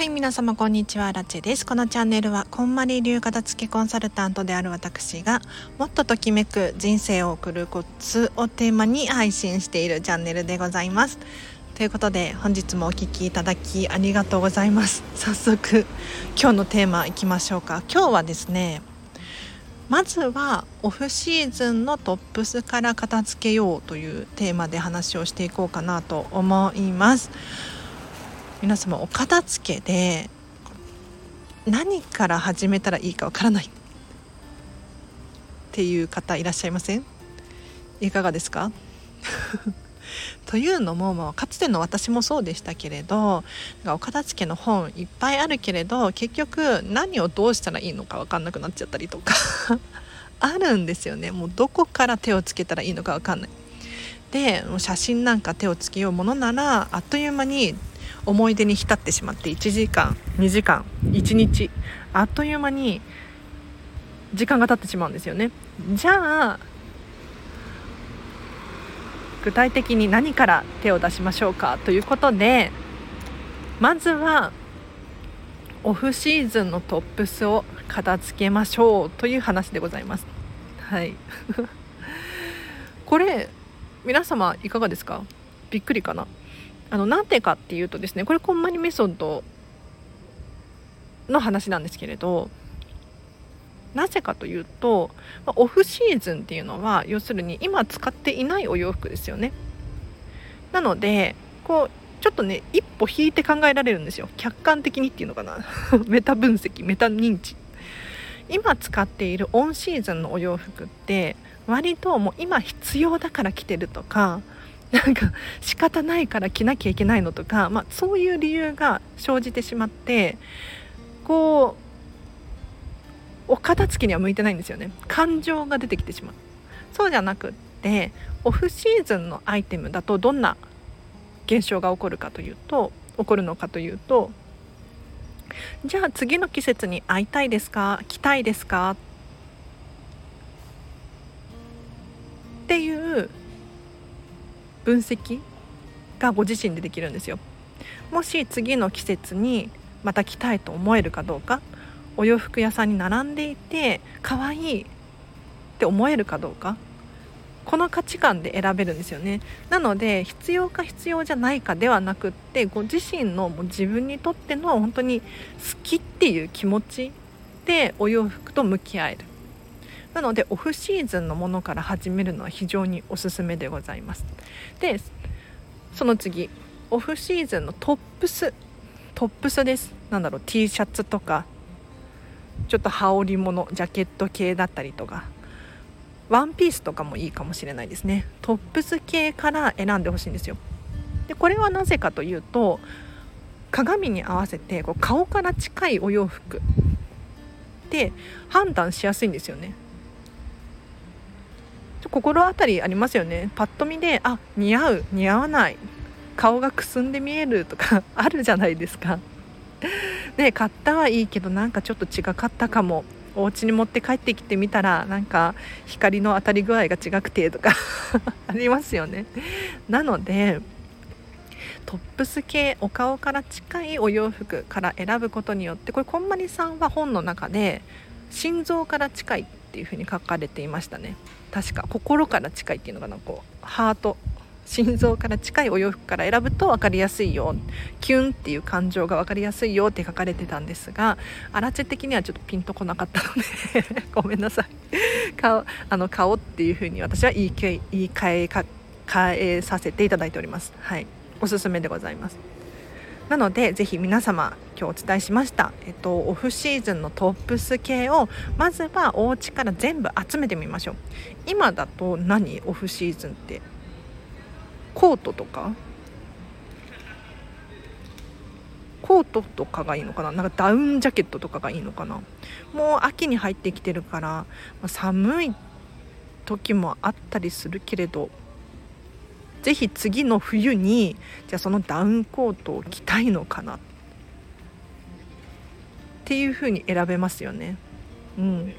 はい皆様こんにちは。ラチェです。このチャンネルはこんまり流片付けコンサルタントである私がもっとときめく人生を送るコツをテーマに配信しているチャンネルでございます。ということで本日もお聴きいただきありがとうございます。早速今日のテーマいきましょうか。今日はですねまずはオフシーズンのトップスから片付けようというテーマで話をしていこうかなと思います。皆様お片付けで何から始めたらいいかわからないっていう方いらっしゃいません？いかがですか？というのも、まあ、かつての私もそうでしたけれどお片付けの本いっぱいあるけれど結局何をどうしたらいいのか分かんなくなっちゃったりとか あるんですよね。もうどこから手をつけたらいいのか分かんない。で写真なんか手をつけようものならあっという間に思い出に浸ってしまって1時間2時間1日あっという間に時間が経ってしまうんですよね。じゃあ具体的に何から手を出しましょうかということでまずはオフシーズンのトップスを片付けましょうという話でございます。はい。これ皆様いかがですか？びっくりかな？あのなんてかっていうとですねこれこんまりメソッドの話なんですけれどなぜかというとオフシーズンっていうのは要するに今使っていないお洋服ですよね。なのでこうちょっとね一歩引いて考えられるんですよ。客観的にっていうのかな。メタ分析メタ認知。今使っているオンシーズンのお洋服って割ともう今必要だから着てるとかなんか仕方ないから着なきゃいけないのとか、まあ、そういう理由が生じてしまってこうお片付けには向いてないんですよね。感情が出てきてしまう。そうじゃなくってオフシーズンのアイテムだとどんな現象が起こるかというと起こるのかというとじゃあ次の季節に会いたいですか？着たいですか？っ分析がご自身でできるんですよ。もし次の季節にまた着たいと思えるかどうかお洋服屋さんに並んでいて可愛いって思えるかどうかこの価値観で選べるんですよね。なので必要か必要じゃないかではなくってご自身のもう自分にとっての本当に好きっていう気持ちでお洋服と向き合える。なのでオフシーズンのものから始めるのは非常におすすめでございます。でその次オフシーズンのトップストップスです。なんだろう T シャツとかちょっと羽織物ジャケット系だったりとかワンピースとかもいいかもしれないですね。トップス系から選んでほしいんですよ。でこれはなぜかというと鏡に合わせてこう顔から近いお洋服って判断しやすいんですよね。心当たりありますよね。パッと見であ似合う似合わない。顔がくすんで見えるとか あるじゃないですか。で 買ったはいいけどなんかちょっと違かったかも。お家に持って帰ってきてみたらなんか光の当たり具合が違くてとか ありますよね。なのでトップス系お顔から近いお洋服から選ぶことによってこれこんまりさんは本の中で心臓から近い。っていうふうに書かれていましたね。確か心から近いっていうのかなこうハート心臓から近いお洋服から選ぶと分かりやすいよキュンっていう感情が分かりやすいよって書かれてたんですがアラチェ的にはちょっとピンとこなかったので ごめんなさい。顔あの顔っていうふうに私は言い言い換えか変えさせていただいております。はい。おすすめでございます。なのでぜひ皆様今日お伝えしました、えっと、オフシーズンのトップス系をまずはお家から全部集めてみましょう。今だと何？オフシーズンって。コートとか？コートとかがいいのかな？なんかダウンジャケットとかがいいのかな？もう秋に入ってきてるから、寒い時もあったりするけれどぜひ次の冬にじゃあそのダウンコートを着たいのかな？ってていう風に選べますよね。うん。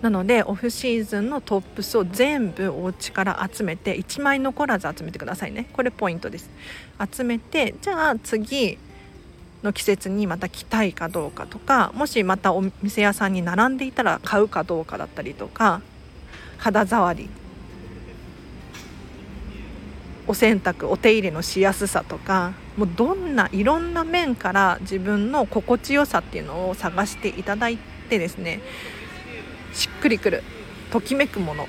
なのでオフシーズンのトップスを全部お家から集めて1枚残らず集めてくださいね。これポイントです。集めてじゃあ次の季節にまた着たいかどうかとかもしまたお店屋さんに並んでいたら買うかどうかだったりとか肌触りお洗濯お手入れのしやすさとかもうどんないろんな面から自分の心地よさっていうのを探していただいてですねしっくりくるときめくものっ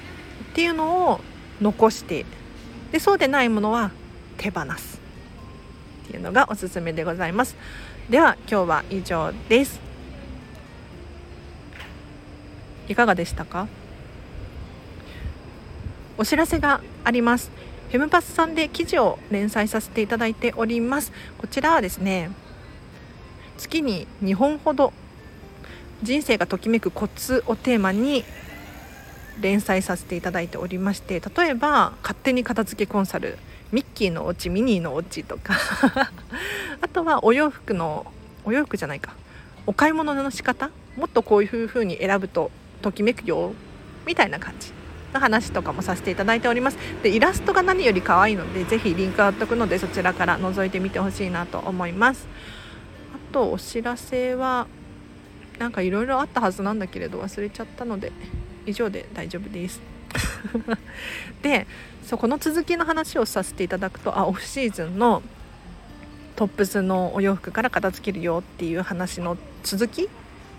ていうのを残してでそうでないものは手放すっていうのがおすすめでございます。では今日は以上です。いかがでしたか？お知らせがあります。フェムパスさんで記事を連載させていただいております。こちらはですね月に2本ほど人生がときめくコツをテーマに連載させていただいておりまして例えば勝手に片付けコンサルミッキーのお家ミニーのお家とか あとはお洋服のお洋服じゃないかお買い物の仕方もっとこういう風に選ぶとときめくよみたいな感じ。の話とかもさせていただいております。でイラストが何より可愛いのでぜひリンク貼っとくのでそちらから覗いてみてほしいなと思います。あとお知らせはなんかいろいろあったはずなんだけれど忘れちゃったので以上で大丈夫です。でそうこの続きの話をさせていただくとあオフシーズンのトップスのお洋服から片付けるよっていう話の続き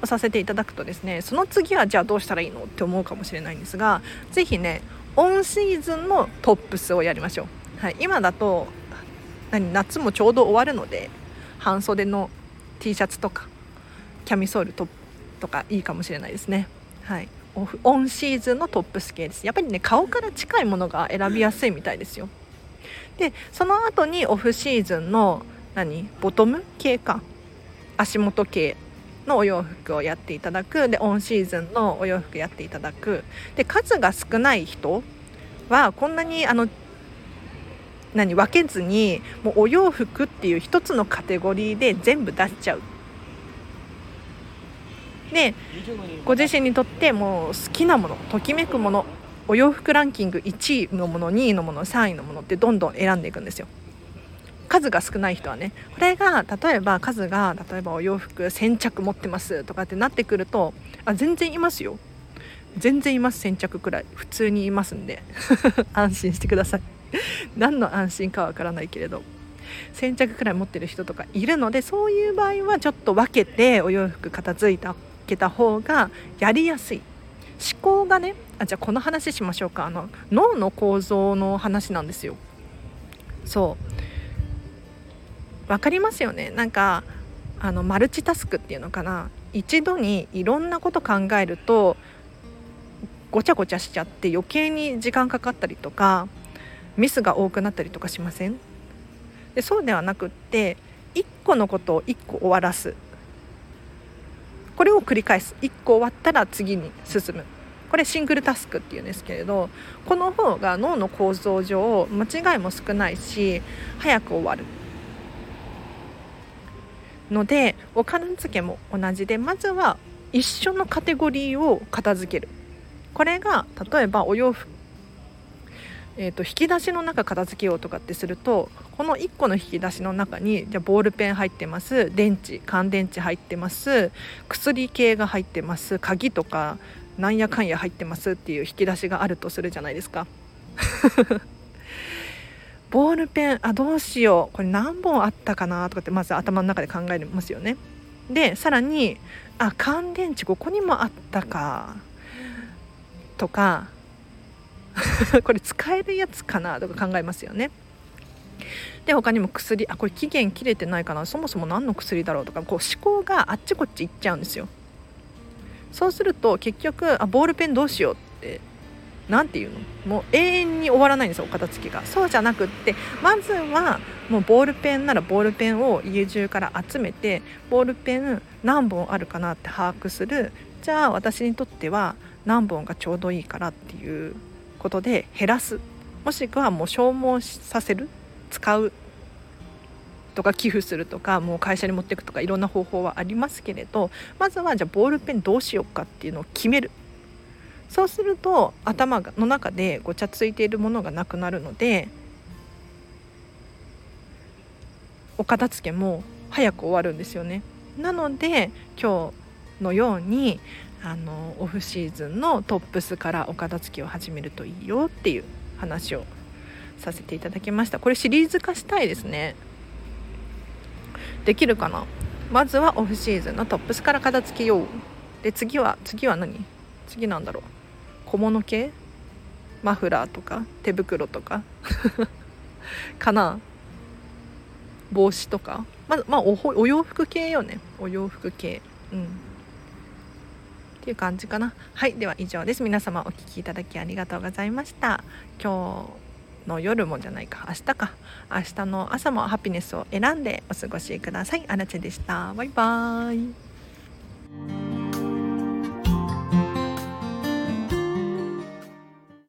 させていただくとですねその次はじゃあどうしたらいいのって思うかもしれないんですが是非ねオンシーズンのトップスをやりましょう、はい、今だと何夏もちょうど終わるので半袖の T シャツとかキャミソールととかいいかもしれないですね。はいオンシーズンのトップス系です。やっぱりね顔から近いものが選びやすいみたいですよ。でその後にオフシーズンの何ボトム系か。足元系。のお洋服をやっていただく。でオンシーズンのお洋服やっていただく。で数が少ない人はこんなにあの何分けずにもうお洋服っていう一つのカテゴリーで全部出しちゃう。でご自身にとってもう好きなものときめくものお洋服ランキング1位のもの2位のもの3位のものってどんどん選んでいくんですよ。数が少ない人はねこれが例えば数が例えばお洋服先着持ってますとかってなってくるとあ全然いますよ。全然います先着くらい。普通にいますんで。安心してください。何の安心かわからないけれど。先着くらい持ってる人とかいるのでそういう場合はちょっと分けてお洋服片付いたけた方がやりやすい。思考がねあじゃあこの話しましょうか。あの脳の構造の話なんですよ。そう。分かりますよね。なんかあのマルチタスクっていうのかな。一度にいろんなこと考えるとごちゃごちゃしちゃって余計に時間かかったりとかミスが多くなったりとかしません？でそうではなくって1個のことを1個終わらす。これを繰り返す。1個終わったら次に進む。これシングルタスクっていうんですけれどこの方が脳の構造上間違いも少ないし早く終わる。のでお片付けも同じでまずは一緒のカテゴリーを片付ける。これが例えばお洋服えーと、引き出しの中片付けようとかってするとこの1個の引き出しの中にじゃボールペン入ってます。電池乾電池入ってます。薬系が入ってます。鍵とかなんやかんや入ってますっていう引き出しがあるとするじゃないですか。ボールペンあどうしようこれ何本あったかなとかってまず頭の中で考えますよね。でさらにあ乾電池ここにもあったかとか これ使えるやつかなとか考えますよね。で他にも薬あこれ期限切れてないかなそもそも何の薬だろうとかこう思考があっちこっち行っちゃうんですよ。そうすると結局あボールペンどうしようって何て言うの？もう永遠に終わらないんですよお片付けが。そうじゃなくってまずはもうボールペンならボールペンを家中から集めてボールペン何本あるかなって把握する。じゃあ私にとっては何本がちょうどいいからっていうことで減らす。もしくはもう消耗させる。使う。とか寄付するとかもう会社に持っていくとかいろんな方法はありますけれどまずはじゃあボールペンどうしようかっていうのを決める。そうすると頭の中でごちゃついているものがなくなるのでお片付けも早く終わるんですよね。なので今日のようにあのオフシーズンのトップスからお片付けを始めるといいよっていう話をさせていただきました。これシリーズ化したいですね。できるかな？まずはオフシーズンのトップスから片付けよう。で次は次は何？次なんだろう？小物系？マフラーとか？手袋とか？かな？帽子とか？ままあおお洋服系よね。お洋服系。うん。っていう感じかな。はいでは以上です。皆様お聴きいただきありがとうございました。今日の夜もじゃないか。明日か。明日の朝もハピネスを選んでお過ごしください。あらちでした。バイバーイ。